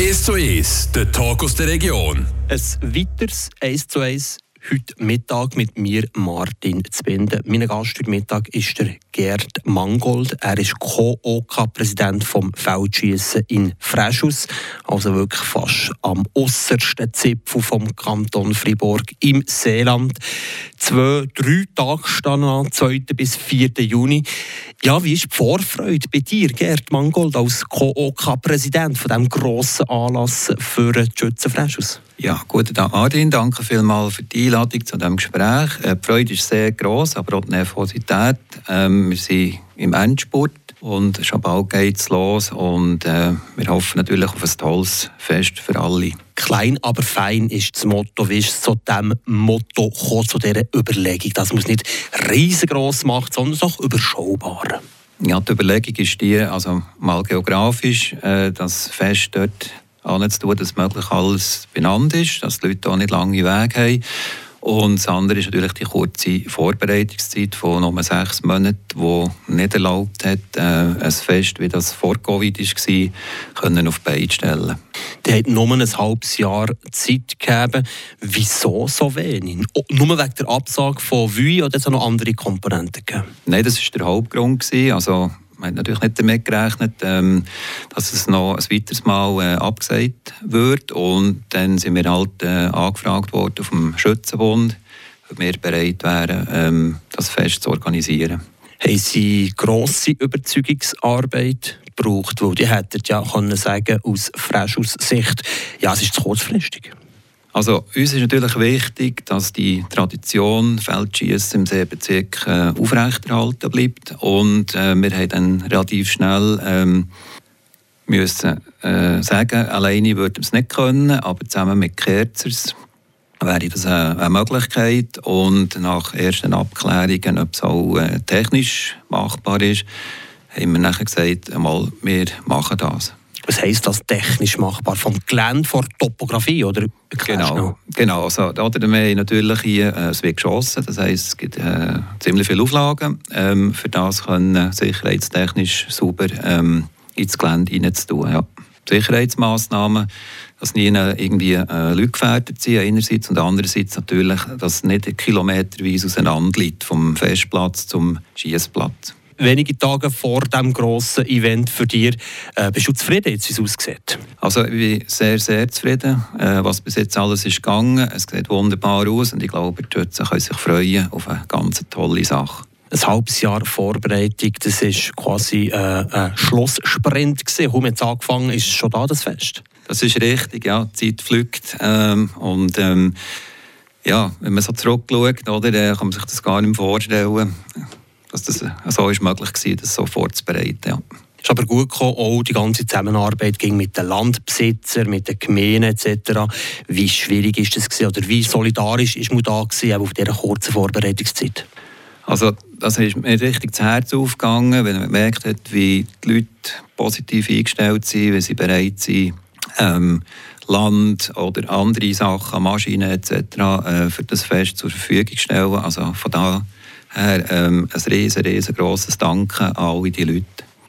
1 zu 1, der Talk aus der Region. Ein weiteres 1 zu 1 heute Mittag mit mir, Martin Zbinden. Mein Gast heute Mittag ist der Gerd Mangold. Er ist Co-OK-Präsident vom Feldschießen in Freschus, also wirklich fast am äußersten Zipfel vom Kanton Fribourg im Seeland. Zwei, drei Tage stehen an, 2. bis 4. Juni. Ja, wie ist die Vorfreude bei dir, Gerd Mangold, als Co-OK-Präsident von diesem grossen Anlass für die Schützen Freschus? Ja, guten Tag, Adrian. Danke vielmals für die Einladung zu diesem Gespräch. Äh, die Freude ist sehr groß, aber auch die Nervosität. Ähm, wir sind im Endspurt und schon bald geht es los. Und äh, wir hoffen natürlich auf ein tolles Fest für alle. Klein, aber fein ist das Motto. Wie ist zu diesem Motto gekommen, zu dieser Überlegung, dass man es nicht riesengroß macht, sondern auch überschaubar? Ja, die Überlegung ist die, also mal geografisch, äh, das Fest dort anzutun, dass möglich alles benannt ist, dass die Leute auch nicht lange Wege haben. Und das andere ist natürlich die kurze Vorbereitungszeit von nur sechs Monaten, die nicht erlaubt hat, äh, ein Fest, wie das vor Covid war, können auf die Beine stellen. Die hat nur ein halbes Jahr Zeit gegeben. Wieso so wenig? Nur wegen der Absage von WÜI oder hat es noch andere Komponenten gegeben? Nein, das war der Hauptgrund. Also man hat natürlich nicht damit gerechnet, ähm, dass es noch ein weiteres Mal äh, abgesagt wird. Und dann sind wir halt äh, angefragt worden vom Schützenbund, ob wir bereit wären, ähm, das Fest zu organisieren. Haben Sie grosse Überzeugungsarbeit gebraucht? Weil die hätten ja können sagen aus Freschus Sicht, ja, es ist zu kurzfristig. Also uns ist natürlich wichtig, dass die Tradition Feldschießen im Seebezirk äh, aufrechterhalten bleibt und äh, wir haben dann relativ schnell ähm, müssen äh, sagen, alleine würden wir es nicht können, aber zusammen mit Kerzers wäre das eine, eine Möglichkeit und nach ersten Abklärungen, ob es auch äh, technisch machbar ist, haben wir nachher gesagt, einmal, wir machen das. Was heisst das technisch machbar? Vom Gelände, von der Topografie? Oder? Genau, genau. Also, oder wir haben natürlich hier, äh, es wird geschossen, das heisst, es gibt äh, ziemlich viele Auflagen. Ähm, für das können sicherheitstechnisch sauber ähm, ins Gelände reinzutun. Ja. Sicherheitsmaßnahmen, dass nie irgendwie äh, Leute gefährdet sind, einerseits, und andererseits natürlich, dass es nicht kilometerweise auseinander liegt, vom Festplatz zum Schießplatz wenige Tage vor dem grossen Event für dich. Äh, bist du zufrieden, jetzt, wie es aussieht? Also ich bin sehr, sehr zufrieden, äh, was bis jetzt alles ist gegangen. Es sieht wunderbar aus und ich glaube, die Schützen können sich freuen auf eine ganz tolle Sache ein halbes Jahr Vorbereitung, das war quasi äh, ein Schlusssprint. Gewesen. Haben jetzt angefangen, ist schon da das Fest? Das ist richtig, ja, die Zeit fliegt. Ähm, und ähm, ja, wenn man so zurückschaut, oder, kann man sich das gar nicht vorstellen dass das so ist möglich war, das so vorzubereiten. Ja. Es ist aber gut gekommen, auch die ganze Zusammenarbeit ging mit den Landbesitzern, mit den Gemeinden etc. Wie schwierig ist das gewesen, oder wie solidarisch ist man da gewesen, auch auf dieser kurzen Vorbereitungszeit? Also das ist mir richtig das Herz aufgegangen, wenn man gemerkt hat, wie die Leute positiv eingestellt sind, wie sie bereit sind, ähm, Land oder andere Sachen, Maschinen etc. Äh, für das Fest zur Verfügung zu stellen. Also von da her ähm, ein riesen, riesengroßes Danke an alle die Leute.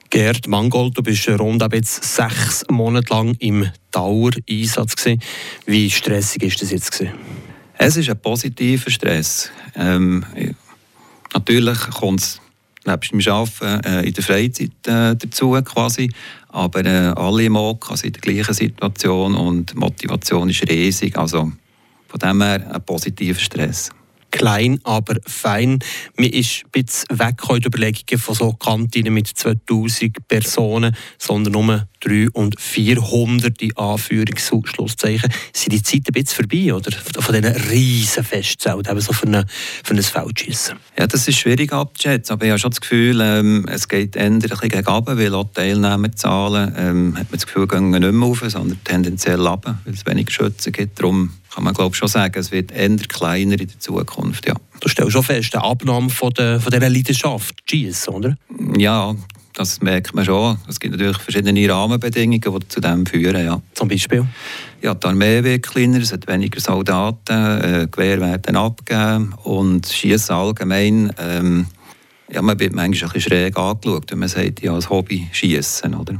Gerd Mangold, du bist rund jetzt sechs Monate lang im Dauereinsatz. Gewesen. Wie stressig ist das jetzt? Gewesen? Es ist ein positiver Stress. Ähm, natürlich kommt es nebst dem Arbeiten äh, in der Freizeit äh, dazu quasi, aber äh, alle im OK sind in der gleichen Situation und die Motivation ist riesig. Also von dem her ein positiver Stress klein, aber fein. Man ist ein bisschen weg von Überlegungen von so Kantinen mit 2000 Personen, sondern nur 300 und 400 in Anführungs- und Schlusszeichen. Sind die Zeit ein bisschen vorbei, oder? Von diesen riesen Festzelt, eben so für, eine, für ein Feldschiessen? Ja, das ist schwierig abzuschätzen, aber ich habe schon das Gefühl, ähm, es geht eher ein bisschen gegen runter, weil auch Teilnehmerzahlen, ähm, hat man das Gefühl, gehen nicht mehr auf, sondern tendenziell runter, weil es weniger Schützen gibt. Darum kann man glaube schon sagen, es wird eher kleiner in der Zukunft, ja. Du stellst schon fest, eine Abnahme von, der, von dieser Leidenschaft, Schießen, oder? Ja, das merkt man schon. Es gibt natürlich verschiedene Rahmenbedingungen, die zu dem führen. Ja. Zum Beispiel? Ja, die Armee wird kleiner, es hat weniger Soldaten, äh, Gewehr werden abgegeben und Schießen allgemein. Ähm, ja, man wird manchmal ein bisschen schräg angeschaut, wenn man sagt, ja, als Hobby schießen, oder?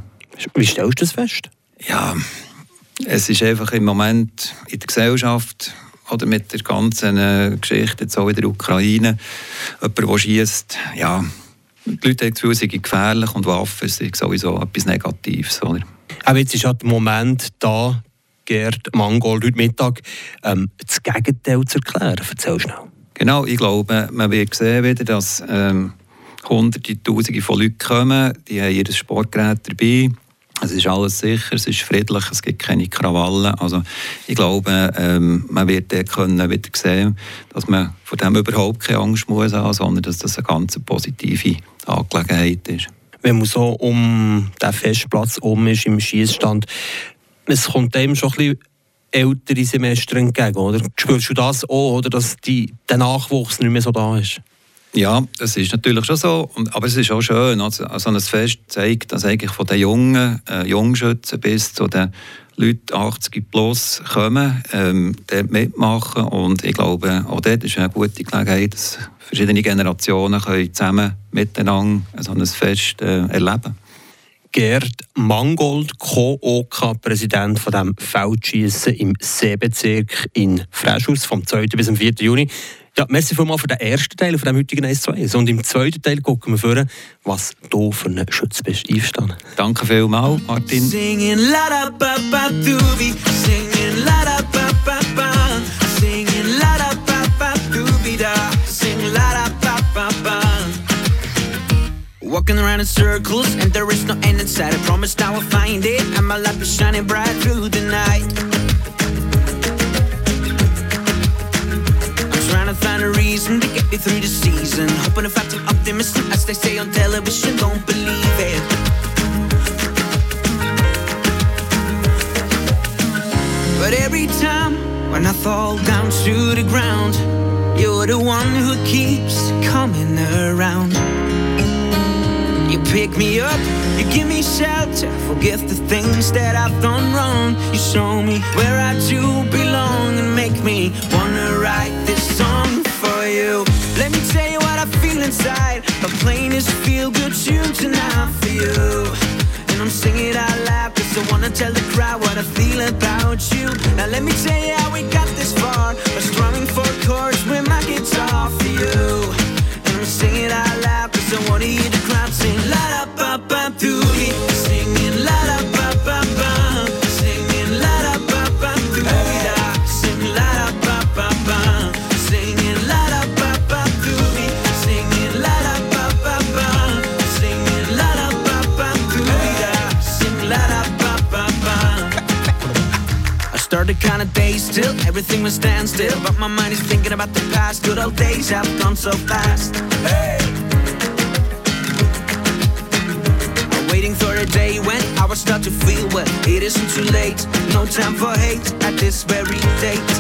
Wie stellst du das fest? Ja, Es ist einfach im Moment in der Gesellschaft oder mit der ganzen äh, Geschichte jetzt auch in der Ukraine, jemand, der schießt, ja, die Leute haben das Gefühl, es sei gefährlich und Waffen sind sowieso etwas Negatives. Oder? Aber jetzt ist halt der Moment da, Gerd Mangold, heute Mittag, ähm, das Gegenteil zu erklären. Erzähl schnell. Genau, ich glaube, man wird sehen wieder, dass ähm, Hunderte, Tausende von Leuten kommen, die haben ihr Sportgerät dabei. Es ist alles sicher, es ist friedlich, es gibt keine Krawallen. Also ich glaube, ähm, man wird können wieder sehen, dass man von dem überhaupt keine Angst muss haben, sondern dass das eine ganz positive Angelegenheit ist. Wenn man so um den Festplatz um ist im Schießstand, es kommt einem schon ein bisschen ältere Semester entgegen, oder? Spürst du das auch, oder dass die, der Nachwuchs nicht mehr so da ist? Ja, das ist natürlich schon so, aber es ist auch schön. Also, also ein Fest zeigt, dass eigentlich von den jungen äh, Jungschützen bis zu den Leuten 80 plus kommen, ähm, dort mitmachen und ich glaube, auch dort ist eine gute Gelegenheit, dass verschiedene Generationen können zusammen miteinander so ein Fest äh, erleben Gerd Mangold, Co-OK-Präsident von dem Feldschießen im Seebezirk in Freischhaus vom 2. bis zum 4. Juni. Ja, merci vielmals für den ersten Teil von dem heutigen 1 2 Und im zweiten Teil gucken wir vor, was du für ein Schütz bist. Einverstanden? Danke vielmals, Martin. Singing la da ba ba doobie, singing la da ba ba ba, singing la da ba ba doobie da, sing la da ba ba ba. Walking around in circles and there is no end inside. I promise now I'll find it and my light is shining bright through the night. To find a reason to get me through the season. Hoping to find some optimism as they say on television. Don't believe it. But every time when I fall down to the ground, you're the one who keeps coming around. You pick me up, you give me shelter, forget the things that I've done wrong. You show me where I do still, everything was standstill But my mind is thinking about the past Good old days have gone so fast Hey! Waiting for a day when I will start to feel well. It isn't too late, no time for hate at this very date.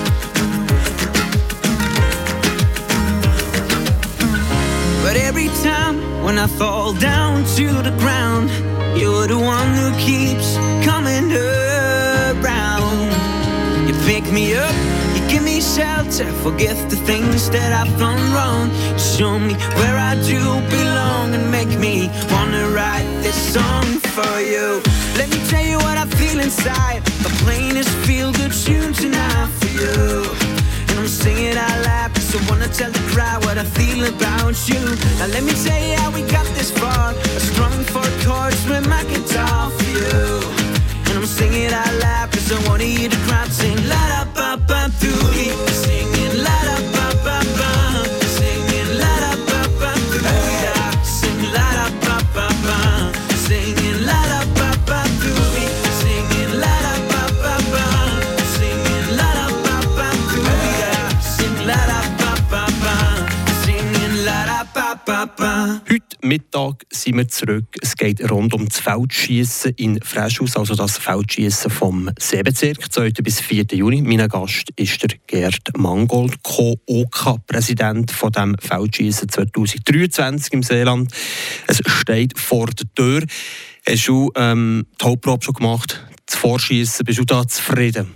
But every time when I fall down to the ground, you're the one who keeps coming around. You pick me up, you give me shelter, forget the things that I've done wrong. You Show me where I do belong and make me wanna write this song for you. Let me tell you what I feel inside. The plainest feel good tune tonight for you. And I'm singing out loud I wanna tell the crowd what I feel about you. Now let me tell you how we got this far. I strung four chords with my guitar for you. And I'm singing out loud cause I wanna hear the Mittag sind wir zurück. Es geht rund um das Feldschießen in Freischhaus, also das Feldschießen vom Seebezirk, 2. bis 4. Juni. Mein Gast ist der Gerd Mangold, Co-OK-Präsident von dem Feldschießen 2023 im Seeland. Es steht vor der Tür. Hast du ähm, die Hauptprobe schon gemacht? Das Vorschießen, bist du da zufrieden?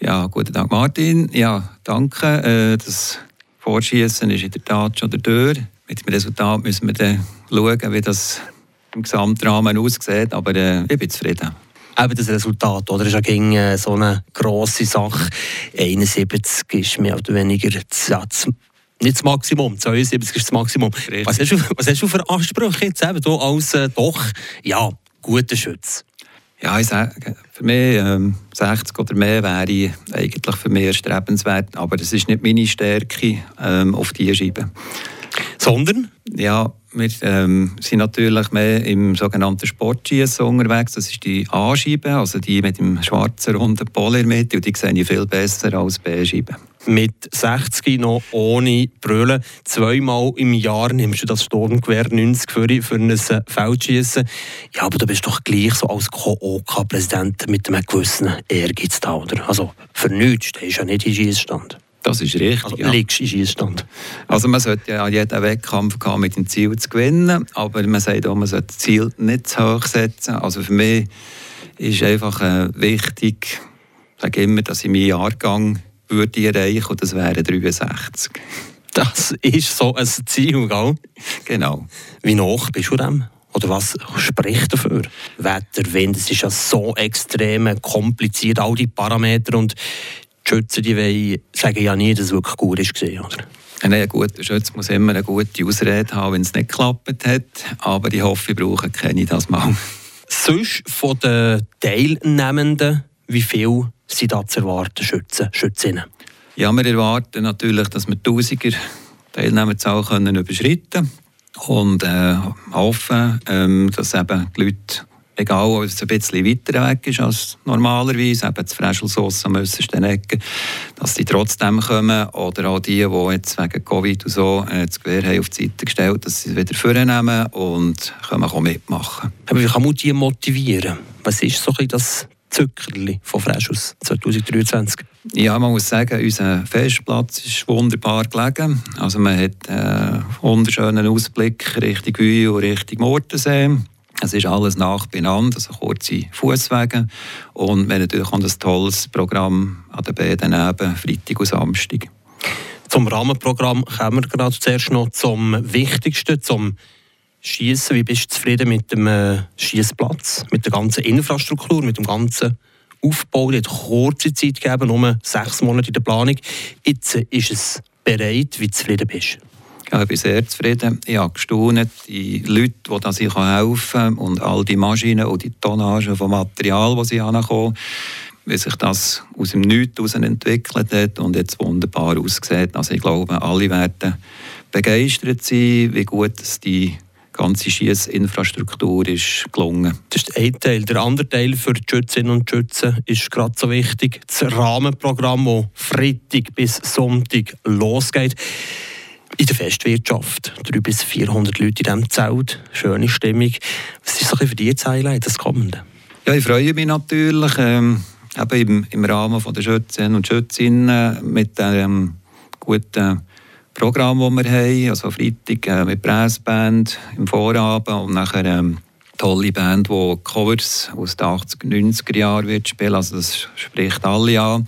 Ja, guten Tag Martin. Ja, danke. Äh, das Vorschießen ist in der Tat schon der Tür. Mit dem Resultat müssen wir dann schauen, wie das im Gesamtrahmen aussieht. Aber äh, ich bin zufrieden. Eben das Resultat, oder? Das ist ja gegen äh, so eine grosse Sache. 71 ist mehr oder weniger das, nicht das Maximum, 72 ist das Maximum. Was hast, du, was hast du für Ansprüche jetzt eben, du als äh, doch, ja, guter Schütz? Ja, ich sage, für mich ähm, 60 oder mehr wäre eigentlich für mich erstrebenswert, aber das ist nicht meine Stärke ähm, auf die Scheibe. Sondern? Ja, wir ähm, sind natürlich mehr im sogenannten Sportschießen unterwegs. Das ist die A-Scheibe, also die mit dem schwarzen runden mit. Und die sehe ich viel besser als B-Scheibe. Mit 60 noch ohne Brüllen. Zweimal im Jahr nimmst du das Sturmgewehr 90 für, für ein Feldschießen. Ja, aber du bist doch gleich so als Co-OK-Präsident mit einem gewissen Ehrgeiz da, oder? Also für nichts stehst du ja nicht in Schießstand. Das ist richtig. Also, ja. liegst in Schießstand. Also man sollte ja jeden Wettkampf haben mit dem Ziel zu gewinnen, aber man sagt auch, man sollte das Ziel nicht zu hoch setzen. Also für mich ist einfach äh, wichtig, ich sage immer, dass ich meinen Jahrgang würde erreichen und das wäre 63. Das ist so ein Ziel, gell? Genau. Wie hoch bist du dem? Oder was spricht dafür? Wetter, Wind, es ist ja so extrem kompliziert, all die Parameter und die Schützen die wollen, sagen ja nie, dass es wirklich gut war. Oder? Ein guter Schütze muss immer eine gute Ausrede haben, wenn es nicht geklappt hat. Aber ich hoffe, ich brauche keine das mal. Sonst von den Teilnehmenden, wie viel sind da zu erwarten, Schützen, Schützinnen? Ja, wir erwarten natürlich, dass wir Tausiger Teilnehmerzahl können überschreiten können und äh, hoffen, ähm, dass eben die Leute egal ob es ein bisschen weiter weg ist als normalerweise, eben das Freschelsauce am äußersten Ecke, dass die trotzdem kommen oder auch die, die jetzt wegen Covid und so äh, das Gewehr haben auf die Seite gestellt dass sie es wieder vornehmen und können auch mitmachen. Aber wie kann man die motivieren? Was ist so ein das Zückerli von Freschus 2023? Ja, man muss sagen, unser Festplatz ist wunderbar gelegen. Also man hat einen äh, wunderschönen Ausblick Richtung Güe und Richtung Mortensee. Es ist alles nach benannt, also kurze Fußwege. Und wir haben natürlich auch ein tolles Programm an den beiden Neben, Freitag und Samstag. Zum Rahmenprogramm kommen wir gerade zuerst noch zum Wichtigsten, zum Schießen. Wie bist du zufrieden mit dem äh, Schießplatz, mit der ganzen Infrastruktur, mit dem ganzen Aufbau? Es hat kurze Zeit gegeben, nur sechs Monate in der Planung. Jetzt ist es bereit. Wie zufrieden bist du? Ich bin sehr zufrieden. Ich habe gestaunt, die Leute, die da sich helfen können und all die Maschinen und die Tonnage von Material, die sie ankommen, wie sich das aus dem Nichts heraus entwickelt hat und jetzt wunderbar aussieht. Also ich glaube, alle werden begeistert sein, wie gut die ganze Schiessinfrastruktur ist gelungen. Das ist ein Teil. Der andere Teil für die Schützinnen und Schützen ist gerade so wichtig. Das Rahmenprogramm, das Freitag bis Sonntag losgeht in der Festwirtschaft. 300 bis 400 Leute in diesem Zelt. Schöne Stimmung. Was ist für dich das Highlight, das Kommende? Ja, ich freue mich natürlich, ähm, eben im, im Rahmen der Schützen und Schützinnen mit dem guten Programm, das wir haben. Also Freitag äh, mit Brassband im Vorabend und nachher ähm, tolle Band, die Covers aus den 80er, 90er Jahren wird spielen. Also das spricht alle an.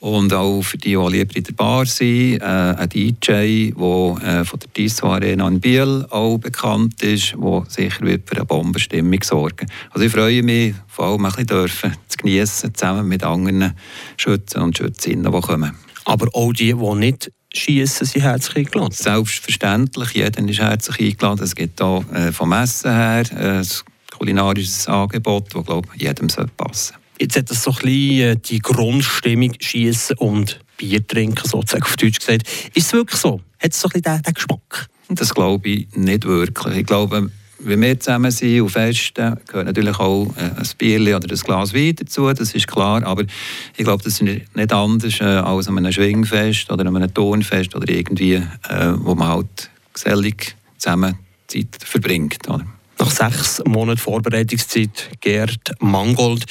Und auch für die, die lieber in der Bar sind, äh, ein DJ, der äh, von der Tissot Arena in Biel auch bekannt ist, der sicher wird für eine Bombenstimmung sorgen Also ich freue mich, vor allem ein bisschen dürfen, zu genießen, zusammen mit anderen Schützen und Schützinnen, die kommen. Aber auch die, die nicht schießen, sind herzlich eingeladen? Selbstverständlich, jeder ist herzlich eingeladen. Es gibt auch äh, vom Essen her äh, ein kulinarisches Angebot, das glaube jedem passen sollte. Jetzt hat das so ein bisschen äh, die Grundstimmung schießen und Bier trinken, sozusagen auf Deutsch gesagt. Ist es wirklich so? Hat es so ein bisschen den, den Geschmack? Das glaube ich nicht wirklich. Ich glaube, wenn wir zusammen sind und festen, gehört natürlich auch äh, ein Bier oder ein Glas Wein dazu, das ist klar. Aber ich glaube, das ist nicht anders äh, als an einem Schwingfest oder an einem Tonfest oder irgendwie, wo man halt gesellig zusammen Zeit verbringt. Nach sechs Monaten Vorbereitungszeit, Gerd Mangold.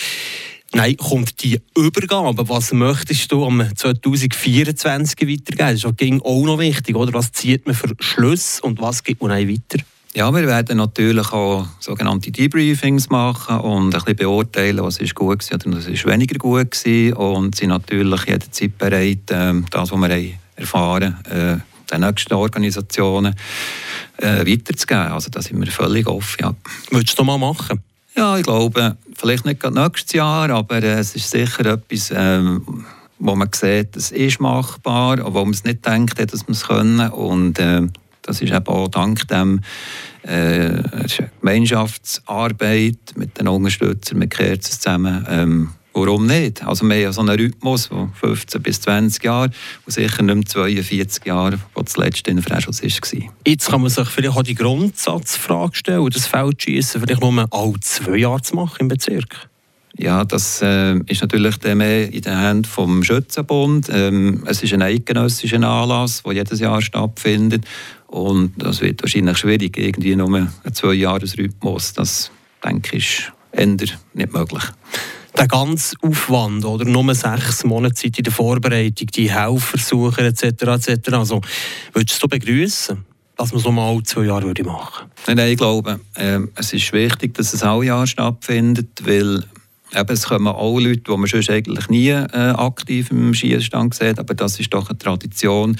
Nein, kommt die Übergabe. Was möchtest du am 2024 weitergeben? Das ist auch noch wichtig, oder? Was zieht man für Schluss und was gibt man weiter? Ja, wir werden natürlich auch sogenannte Debriefings machen und ein bisschen beurteilen, was ist gut war oder was ist weniger gut war und sind natürlich jederzeit bereit, ähm, das, was wir erfahren haben, äh, den nächsten Organisationen äh, weiterzugeben. Also da sind wir völlig offen. Ja. Würdest du mal machen? Ja, ich glaube, vielleicht nicht gerade nächstes Jahr, aber äh, es ist sicher etwas, ähm, wo man sieht, es ist machbar, wo man es nicht denkt, dass man es können. Und äh, das ist eben auch dank dem äh, Gemeinschaftsarbeit mit den Unterstützern, mit Kerzen zusammen ähm, Warum nicht? Also wir haben ja so einen Rhythmus von 15 bis 20 Jahren und sicher nicht mehr 42 Jahre, wo das letzte in Freischutz war. Jetzt kann man sich vielleicht auch die Grundsatzfrage stellen, das Feldschießen vielleicht nur alle zwei Jahre zu machen im Bezirk. Ja, das äh, ist natürlich mehr in den Händen vom Schützenbund. Ähm, es ist ein eidgenössischer Anlass, der jedes Jahr stattfindet. Und das wird wahrscheinlich schwierig, irgendwie nur einen Zwei-Jahres-Rhythmus. Das, denke ich, ist eher nicht möglich der ganze Aufwand oder nur sechs Monate Zeit in der Vorbereitung, die Helfersuche etc. etc. Also, würdest du begrüßen? dass man es mal zwei Jahre würde machen Nein, nein, ich glaube, äh, es ist wichtig, dass es alle Jahre stattfindet, weil eben, es kommen auch Leute, die man sonst eigentlich nie äh, aktiv im Schießstand sieht, aber das ist doch eine Tradition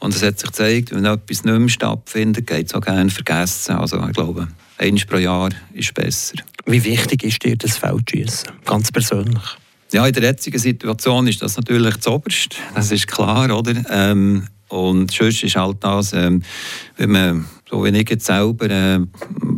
und es hat sich gezeigt, wenn etwas nicht mehr stattfindet, geht es auch gerne vergessen. Also ich glaube, eins pro Jahr ist besser. Wie wichtig ist dir das Feldschießen, ganz persönlich? Ja, in der jetzigen Situation ist das natürlich das Oberste, das ist klar, oder? Ähm, und sonst ist halt das, ähm, wenn man, so wie ich jetzt selber, äh,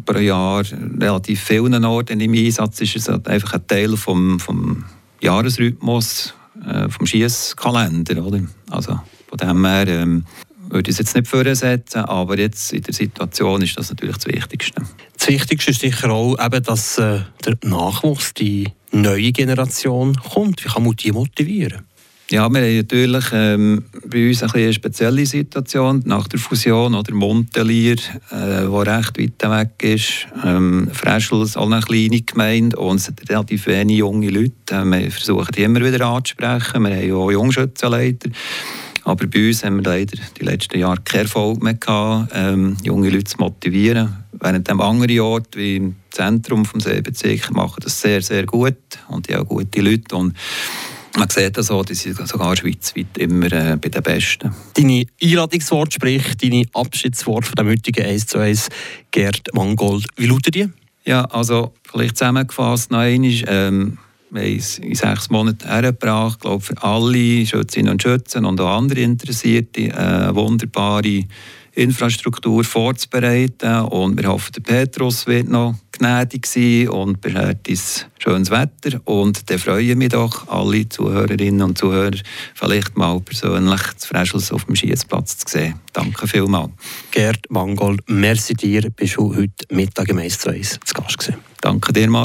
pro Jahr relativ vielen Orten im Einsatz ist, ist es halt einfach ein Teil vom, vom Jahresrhythmus, äh, vom Schießkalender, oder? Also von dem her ähm, würde ich es jetzt nicht vorsetzen, aber jetzt in der Situation ist das natürlich das Wichtigste. Das Wichtigste ist sicher auch, eben, dass äh, der Nachwuchs, die neue Generation kommt. Wie kann man die motivieren? Ja, wir haben natürlich ähm, bei uns ein eine spezielle Situation nach der Fusion oder Montelier, äh, wo recht weit weg ist. Ähm, ist auch eine kleine Gemeinde und es sind relativ wenige junge Leute. Äh, wir versuchen die immer wieder anzusprechen. Wir haben auch Jungschützenleiter. Aber bei uns haben wir leider die letzten Jahre keinen Erfolg mehr gehabt, ähm, junge Leute zu motivieren. Während dem anderen Ort, wie im Zentrum des Seebezirks, machen das sehr, sehr gut und die haben auch gute Leute. Und man sieht das auch, die sind sogar schweizweit immer äh, bei den Besten. Deine Einladungswort, sprich deine Abschiedswort von dem heutigen 1 zu 1, Gerd Mangold, wie lautet die? Ja, also vielleicht zusammengefasst noch einmal, ähm, wir haben es in sechs Monaten hergebracht, ich glaube für alle Schützinnen und Schützen und auch andere Interessierte eine wunderbare Infrastruktur vorzubereiten und wir hoffen, der Petrus wird noch gnädig sein und beschert uns schönes Wetter und dann freue ich mich doch, alle Zuhörerinnen und Zuhörer vielleicht mal persönlich zu Freschels auf dem Schießplatz zu sehen. Danke vielmals. Gerd Mangold, merci dir, bist du heute Mittag im 1 zu 1 zu Gast gewesen. Danke dir, Martin.